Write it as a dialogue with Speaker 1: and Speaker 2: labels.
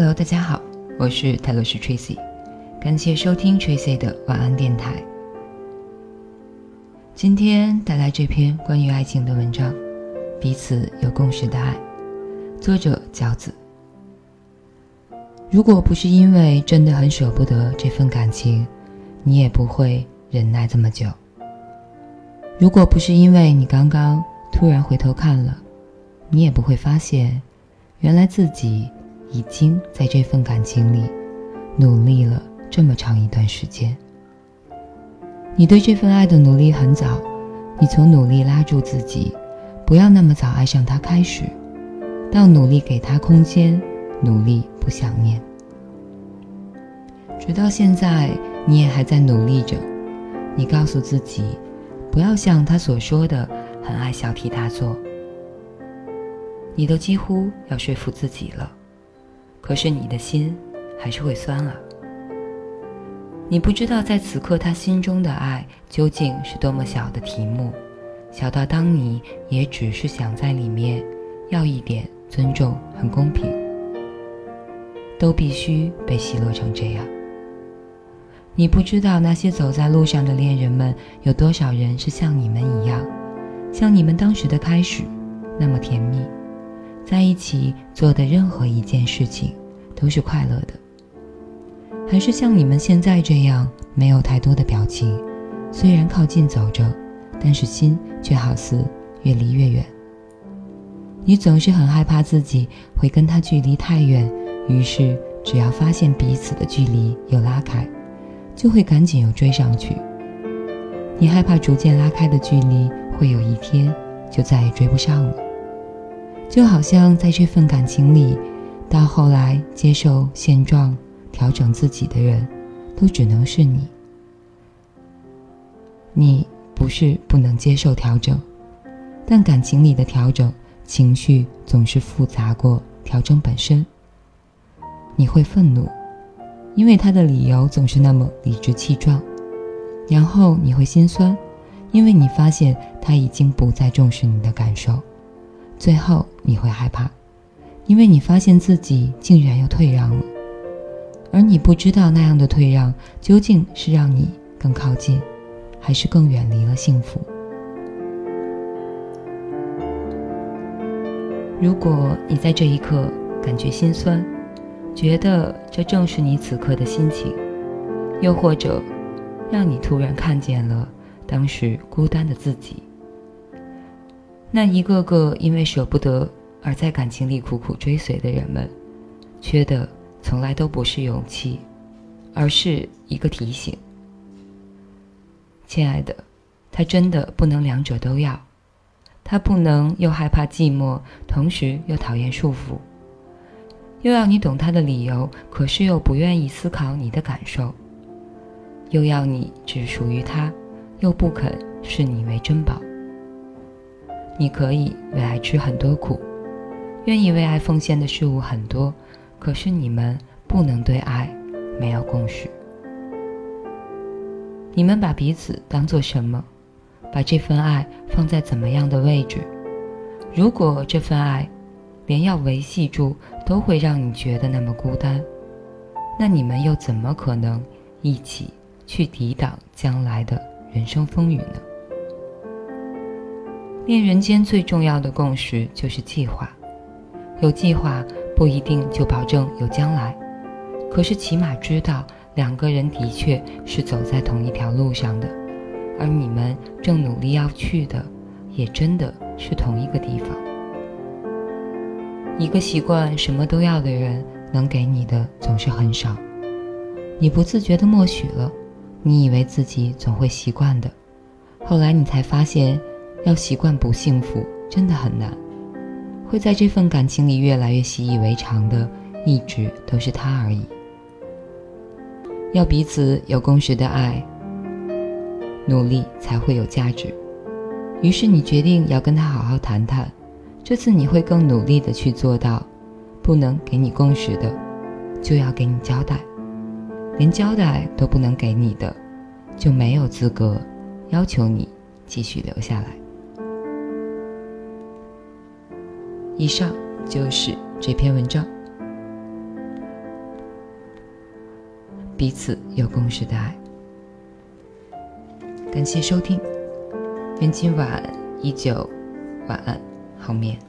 Speaker 1: Hello，大家好，我是泰勒斯 Tracy，感谢收听 Tracy 的晚安电台。今天带来这篇关于爱情的文章，《彼此有共识的爱》，作者饺子。如果不是因为真的很舍不得这份感情，你也不会忍耐这么久。如果不是因为你刚刚突然回头看了，你也不会发现，原来自己已经在这份感情里努力了这么长一段时间。你对这份爱的努力很早，你从努力拉住自己，不要那么早爱上他开始，到努力给他空间，努力不想念，直到现在你也还在努力着。你告诉自己，不要像他所说的很爱小题大做。你都几乎要说服自己了，可是你的心还是会酸了。你不知道在此刻他心中的爱究竟是多么小的题目，小到当你也只是想在里面要一点尊重和公平，都必须被奚落成这样。你不知道那些走在路上的恋人们有多少人是像你们一样，像你们当时的开始那么甜蜜。在一起做的任何一件事情都是快乐的，还是像你们现在这样没有太多的表情，虽然靠近走着，但是心却好似越离越远。你总是很害怕自己会跟他距离太远，于是只要发现彼此的距离有拉开，就会赶紧又追上去。你害怕逐渐拉开的距离会有一天就再也追不上了。就好像在这份感情里，到后来接受现状、调整自己的人，都只能是你。你不是不能接受调整，但感情里的调整，情绪总是复杂过调整本身。你会愤怒，因为他的理由总是那么理直气壮；然后你会心酸，因为你发现他已经不再重视你的感受。最后你会害怕，因为你发现自己竟然又退让了，而你不知道那样的退让究竟是让你更靠近，还是更远离了幸福。如果你在这一刻感觉心酸，觉得这正是你此刻的心情，又或者让你突然看见了当时孤单的自己。那一个个因为舍不得而在感情里苦苦追随的人们，缺的从来都不是勇气，而是一个提醒。亲爱的，他真的不能两者都要，他不能又害怕寂寞，同时又讨厌束缚，又要你懂他的理由，可是又不愿意思考你的感受，又要你只属于他，又不肯视你为珍宝。你可以为爱吃很多苦，愿意为爱奉献的事物很多，可是你们不能对爱没有共识。你们把彼此当做什么？把这份爱放在怎么样的位置？如果这份爱连要维系住都会让你觉得那么孤单，那你们又怎么可能一起去抵挡将来的人生风雨呢？恋人间最重要的共识就是计划，有计划不一定就保证有将来，可是起码知道两个人的确是走在同一条路上的，而你们正努力要去的，也真的是同一个地方。一个习惯什么都要的人，能给你的总是很少，你不自觉的默许了，你以为自己总会习惯的，后来你才发现。要习惯不幸福真的很难，会在这份感情里越来越习以为常的，一直都是他而已。要彼此有共识的爱，努力才会有价值。于是你决定要跟他好好谈谈，这次你会更努力的去做到。不能给你共识的，就要给你交代；连交代都不能给你的，就没有资格要求你继续留下来。以上就是这篇文章。彼此有共识的爱。感谢收听愿今晚依旧晚安好眠。